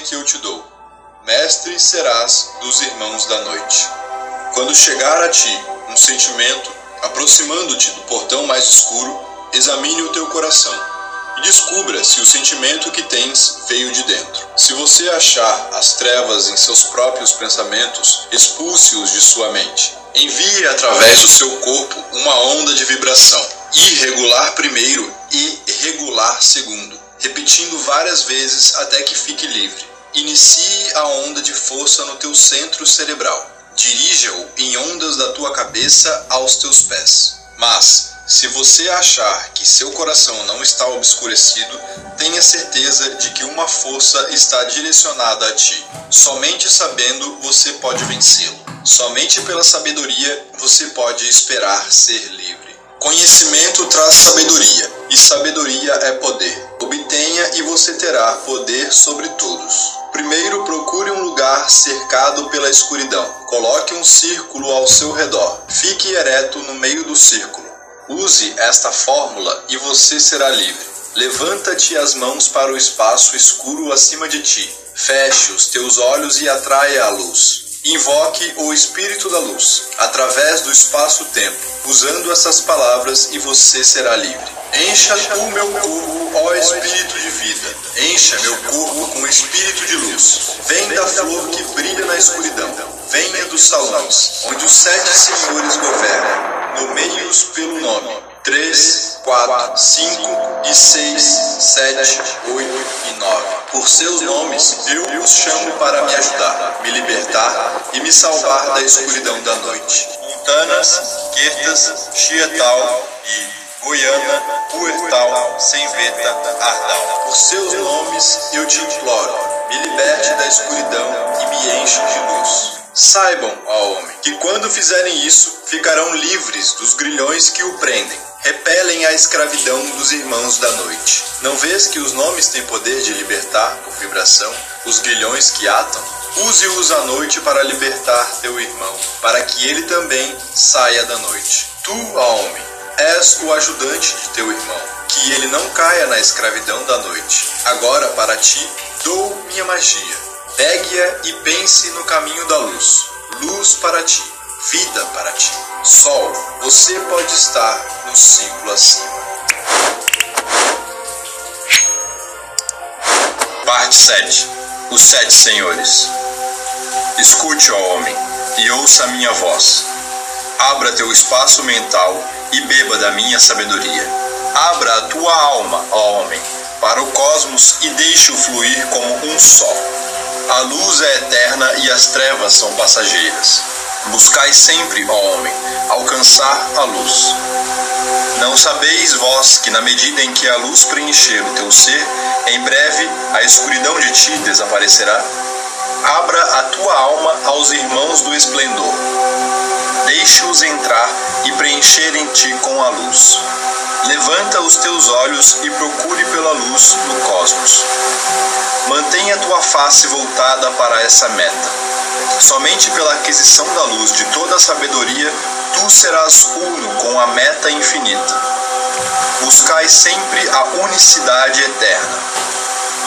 que eu te dou. Mestre serás dos irmãos da noite. Quando chegar a ti um sentimento, aproximando-te do portão mais escuro, examine o teu coração e descubra se o sentimento que tens veio de dentro. Se você achar as trevas em seus próprios pensamentos, expulse-os de sua mente. Envie através do seu corpo uma onda de vibração, irregular primeiro e regular segundo, repetindo várias vezes até que fique livre. Inicie a onda de força no teu centro cerebral. Dirija-o em ondas da tua cabeça aos teus pés. Mas, se você achar que seu coração não está obscurecido, tenha certeza de que uma força está direcionada a ti. Somente sabendo você pode vencê-lo. Somente pela sabedoria você pode esperar ser livre. Conhecimento traz sabedoria, e sabedoria é poder. Obtenha e você terá poder sobre todos. Primeiro, procure um lugar cercado pela escuridão. Coloque um círculo ao seu redor. Fique ereto no meio do círculo. Use esta fórmula e você será livre. Levanta-te as mãos para o espaço escuro acima de ti. Feche os teus olhos e atraia a luz. Invoque o Espírito da Luz através do espaço-tempo, usando essas palavras e você será livre. Encha o meu corpo, ó Espírito de vida. Encha meu corpo com espírito de luz. Vem da flor que brilha na escuridão. Venha dos salões, onde os sete senhores governam. Nomeie-os pelo nome. Três, quatro, cinco e seis, sete, oito e nove. Por seus nomes eu os chamo para me ajudar, me libertar e me salvar da escuridão da noite. Montanas, Quertas, Chiatal e Goiânia, Puertal, Semveta, Ardal. Por seus nomes eu te imploro, me liberte da escuridão e me enche de luz. Saibam, ó homem, que quando fizerem isso, ficarão livres dos grilhões que o prendem. Repelem a escravidão dos irmãos da noite. Não vês que os nomes têm poder de libertar, por vibração, os grilhões que atam? Use-os à noite para libertar teu irmão, para que ele também saia da noite. Tu, homem, És o ajudante de teu irmão, que ele não caia na escravidão da noite. Agora, para ti, dou minha magia. Pegue-a e pense no caminho da luz. Luz para ti, vida para ti. Sol, você pode estar no ciclo acima. Parte 7 Os Sete Senhores Escute, ó homem, e ouça a minha voz. Abra teu espaço mental e beba da minha sabedoria. Abra a tua alma, ó homem, para o cosmos e deixe-o fluir como um só. A luz é eterna e as trevas são passageiras. Buscai sempre, ó homem, alcançar a luz. Não sabeis vós que, na medida em que a luz preencher o teu ser, em breve a escuridão de ti desaparecerá? Abra a tua alma aos irmãos do esplendor deixe-os entrar e preencher em ti com a luz. Levanta os teus olhos e procure pela luz no cosmos. Mantenha tua face voltada para essa meta. Somente pela aquisição da luz de toda a sabedoria, tu serás uno com a meta infinita. Buscai sempre a unicidade eterna.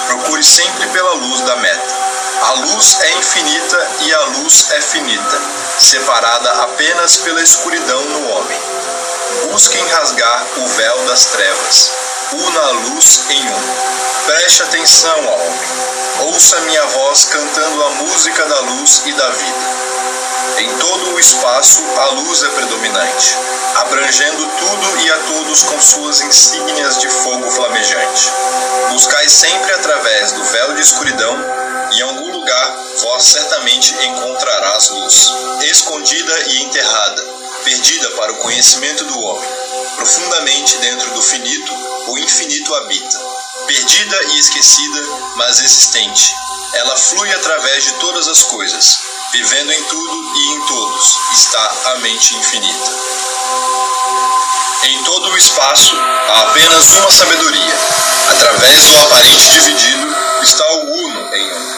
Procure sempre pela luz da meta. A luz é infinita e a luz é finita, separada apenas pela escuridão no homem. Busquem rasgar o véu das trevas. Una luz em um. Preste atenção, ó homem. Ouça minha voz cantando a música da luz e da vida. Em todo o espaço, a luz é predominante, abrangendo tudo e a todos com suas insígnias de fogo flamejante. Buscai sempre através do véu de escuridão em algum lugar vós certamente encontrarás luz, escondida e enterrada, perdida para o conhecimento do homem. Profundamente dentro do finito, o infinito habita. Perdida e esquecida, mas existente. Ela flui através de todas as coisas, vivendo em tudo e em todos, está a mente infinita. Em todo o espaço há apenas uma sabedoria. Através do aparente dividido está o uno em um.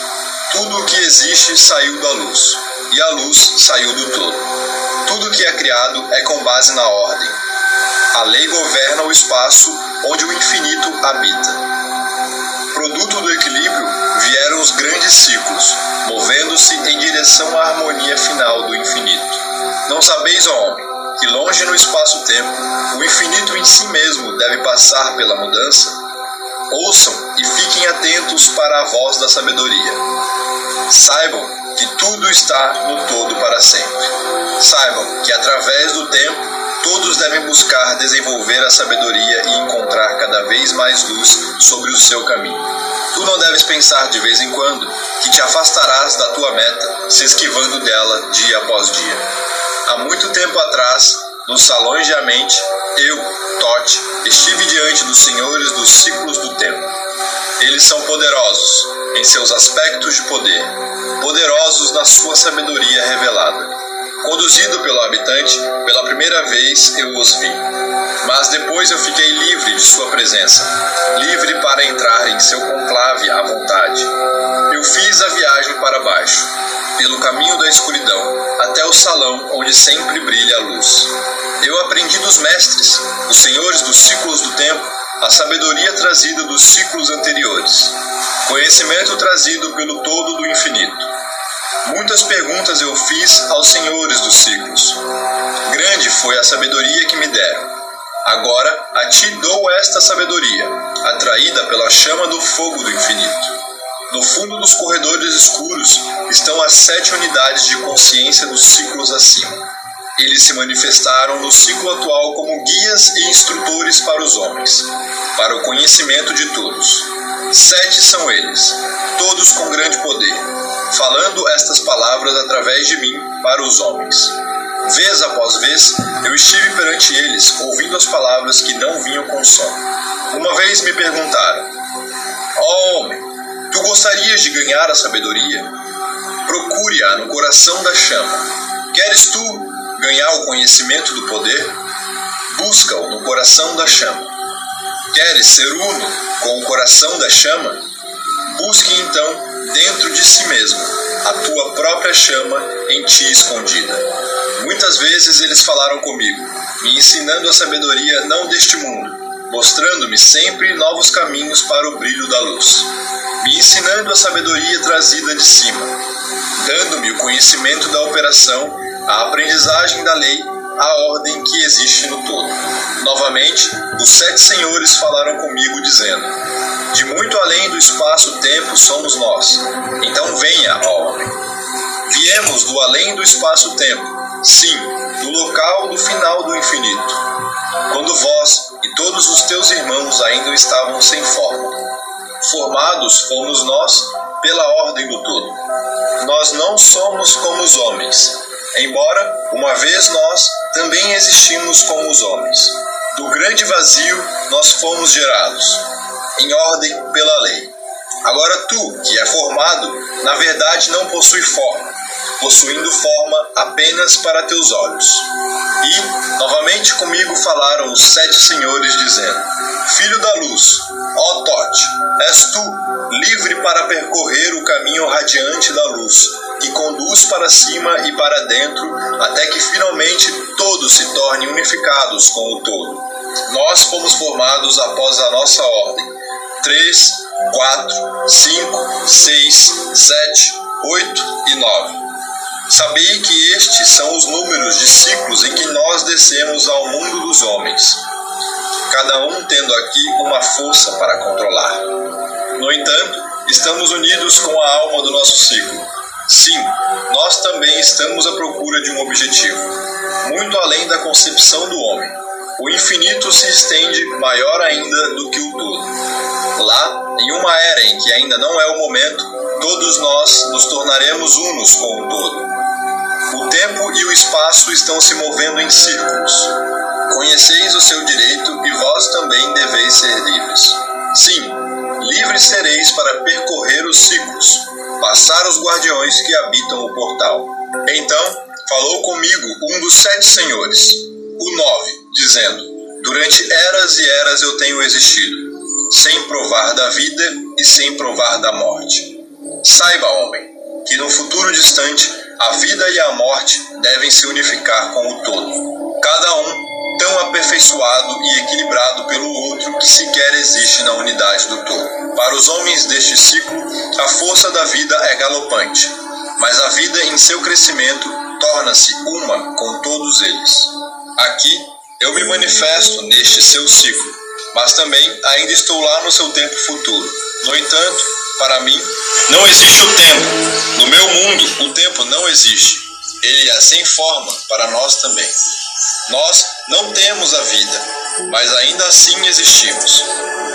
Tudo o que existe saiu da luz, e a luz saiu do todo. Tudo que é criado é com base na ordem. A lei governa o espaço onde o infinito habita. produto do equilíbrio, vieram os grandes ciclos, movendo-se em direção à harmonia final do infinito. Não sabeis, ó homem, que longe no espaço-tempo, o infinito em si mesmo deve passar pela mudança? Ouçam e fiquem atentos para a voz da sabedoria. Saibam que tudo está no todo para sempre. Saibam que através do tempo todos devem buscar desenvolver a sabedoria e encontrar cada vez mais luz sobre o seu caminho. Tu não deves pensar de vez em quando que te afastarás da tua meta, se esquivando dela dia após dia. Há muito tempo atrás, nos salões de mente, eu, Tote, estive diante dos senhores dos ciclos do tempo. Eles são poderosos em seus aspectos de poder, poderosos na sua sabedoria revelada. Conduzido pelo habitante, pela primeira vez eu os vi. Mas depois eu fiquei livre de sua presença, livre para entrar em seu conclave à vontade. Eu fiz a viagem para baixo, pelo caminho da escuridão, até o salão onde sempre brilha a luz. Eu aprendi dos mestres, os senhores dos ciclos do tempo, a sabedoria trazida dos ciclos anteriores, conhecimento trazido pelo todo do infinito. Muitas perguntas eu fiz aos senhores dos ciclos. Grande foi a sabedoria que me deram. Agora a ti dou esta sabedoria, atraída pela chama do fogo do infinito. No fundo dos corredores escuros estão as sete unidades de consciência dos ciclos acima. Eles se manifestaram no ciclo atual como guias e instrutores para os homens, para o conhecimento de todos. Sete são eles, todos com grande poder, falando estas palavras através de mim para os homens. Vez após vez, eu estive perante eles, ouvindo as palavras que não vinham com som. Uma vez me perguntaram: Ó oh, homem, tu gostarias de ganhar a sabedoria? Procure-a no coração da chama. Queres tu ganhar o conhecimento do poder? Busca-o no coração da chama. Queres ser uno com o coração da chama? Busque então dentro de si mesmo, a tua própria chama em ti escondida. Muitas vezes eles falaram comigo, me ensinando a sabedoria não deste mundo, mostrando-me sempre novos caminhos para o brilho da luz, me ensinando a sabedoria trazida de cima, dando-me o conhecimento da operação, a aprendizagem da lei, a ordem que existe no todo. Novamente, os sete senhores falaram comigo, dizendo: de muito além do espaço-tempo somos nós. Então venha, ó homem. Viemos do além do espaço-tempo, sim, do local do final do infinito. Quando vós e todos os teus irmãos ainda estavam sem forma. Formados fomos nós pela ordem do todo. Nós não somos como os homens, embora, uma vez nós, também existimos como os homens. Do grande vazio nós fomos gerados em ordem pela lei. Agora tu, que é formado, na verdade não possui forma, possuindo forma apenas para teus olhos. E, novamente comigo falaram os sete senhores, dizendo: Filho da luz, ó Tote, és tu, livre para percorrer o caminho radiante da luz, que conduz para cima e para dentro, até que finalmente todos se tornem unificados com o todo. Nós fomos formados após a nossa ordem 3, 4, 5, 6, 7, 8 e 9. Sabei que estes são os números de ciclos em que nós descemos ao mundo dos homens, cada um tendo aqui uma força para controlar. No entanto, estamos unidos com a alma do nosso ciclo. Sim, nós também estamos à procura de um objetivo, muito além da concepção do homem. O infinito se estende maior ainda do que o todo. Lá, em uma era em que ainda não é o momento, todos nós nos tornaremos unos com o todo. O tempo e o espaço estão se movendo em círculos. Conheceis o seu direito e vós também deveis ser livres. Sim, livres sereis para percorrer os ciclos, passar os guardiões que habitam o portal. Então falou comigo um dos sete senhores, o nove, dizendo: Durante eras e eras eu tenho existido sem provar da vida e sem provar da morte. Saiba, homem, que no futuro distante a vida e a morte devem se unificar com o todo. Cada um tão aperfeiçoado e equilibrado pelo outro que sequer existe na unidade do todo. Para os homens deste ciclo, a força da vida é galopante, mas a vida em seu crescimento torna-se uma com todos eles. Aqui eu me manifesto neste seu ciclo, mas também ainda estou lá no seu tempo futuro. No entanto, para mim, não existe o tempo. No meu mundo, o tempo não existe. Ele é sem forma para nós também. Nós não temos a vida, mas ainda assim existimos,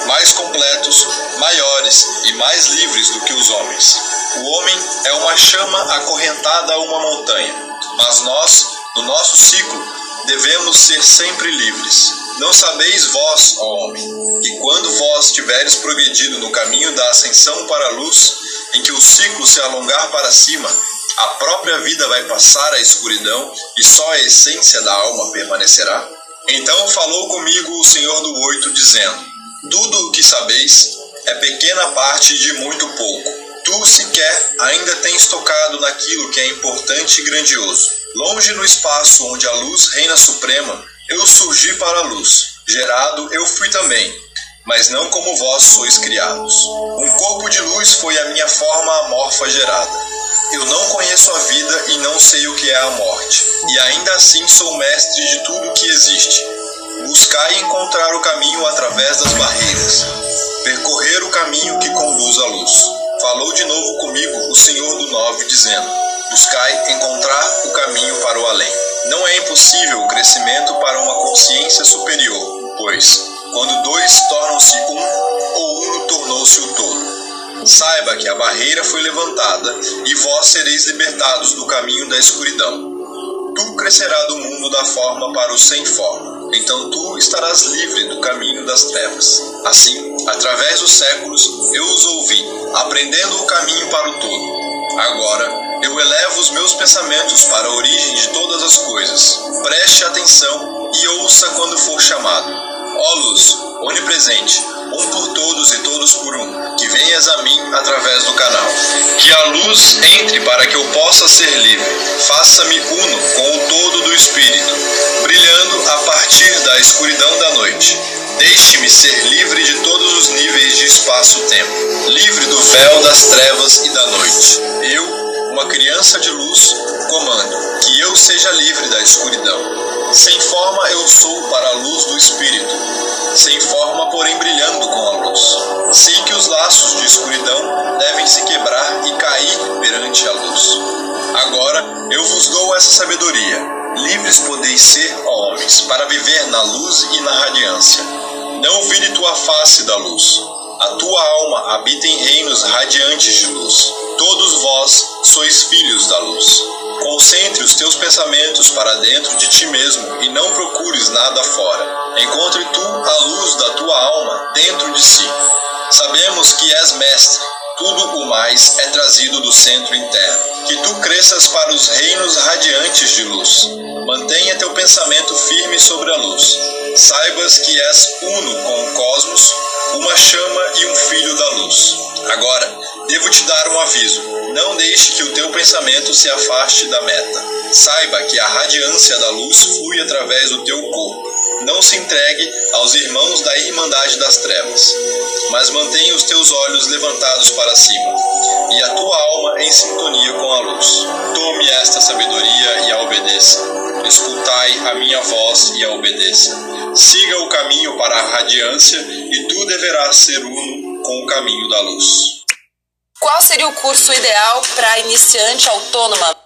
mais completos, maiores e mais livres do que os homens. O homem é uma chama acorrentada a uma montanha, mas nós, no nosso ciclo, devemos ser sempre livres. Não sabeis vós, ó homem, que quando vós tiveres progredido no caminho da ascensão para a luz, em que o ciclo se alongar para cima, a própria vida vai passar à escuridão e só a essência da alma permanecerá? Então falou comigo o Senhor do Oito, dizendo: Tudo o que sabeis é pequena parte de muito pouco. Tu sequer ainda tens tocado naquilo que é importante e grandioso. Longe no espaço onde a luz reina suprema, eu surgi para a luz. Gerado eu fui também, mas não como vós sois criados. Um corpo de luz foi a minha forma amorfa gerada. Eu não conheço a vida e não sei o que é a morte, e ainda assim sou mestre de tudo o que existe. Buscai encontrar o caminho através das barreiras, percorrer o caminho que conduz à luz. Falou de novo comigo o Senhor do Nove, dizendo: Buscai encontrar o caminho para o além. Não é impossível o crescimento para uma consciência superior, pois, quando dois tornam-se um, o uno tornou-se o todo. Saiba que a barreira foi levantada e vós sereis libertados do caminho da escuridão. Tu crescerá do mundo da forma para o sem forma. Então tu estarás livre do caminho das trevas. Assim, através dos séculos, eu os ouvi, aprendendo o caminho para o todo. Agora, eu elevo os meus pensamentos para a origem de todas as coisas. Preste atenção e ouça quando for chamado. Ó luz, onipresente, um por todos e todos por um, que venhas a mim através do canal. Que a luz entre para que eu possa ser livre. Faça-me uno com o todo do Espírito, brilhando a partir da escuridão da noite. Deixe-me ser livre de todos os níveis de espaço-tempo, livre do véu das trevas e da noite. Eu, uma criança de luz, comando que eu seja livre da escuridão. Sem forma eu sou para a luz do Espírito, sem forma, porém brilhando com a luz. Sei que os laços de escuridão devem se quebrar e cair perante a luz. Agora eu vos dou essa sabedoria. Livres podeis ser, ó homens, para viver na luz e na radiância. Não vire tua face da luz. A tua alma habita em reinos radiantes de luz. Todos vós sois filhos da luz. Concentre os teus pensamentos para dentro de ti mesmo e não procures nada fora. Encontre tu a luz da tua alma dentro de si. Sabemos que és mestre, tudo o mais é trazido do centro interno. Que tu cresças para os reinos radiantes de luz. Mantenha teu pensamento firme sobre a luz. Saibas que és uno com o cosmos, uma chama e um filho da luz. Agora, devo te dar um aviso. Não deixe que o teu pensamento se afaste da meta. Saiba que a radiância da luz flui através do teu corpo. Não se entregue aos irmãos da Irmandade das Trevas, mas mantenha os teus olhos levantados para cima, e a tua alma em sintonia com a luz. Tome esta sabedoria e a obedeça. Escutai a minha voz e a obedeça. Siga o caminho para a radiância, e tu deverás ser uno com o caminho da luz. Qual seria o curso ideal para iniciante autônoma?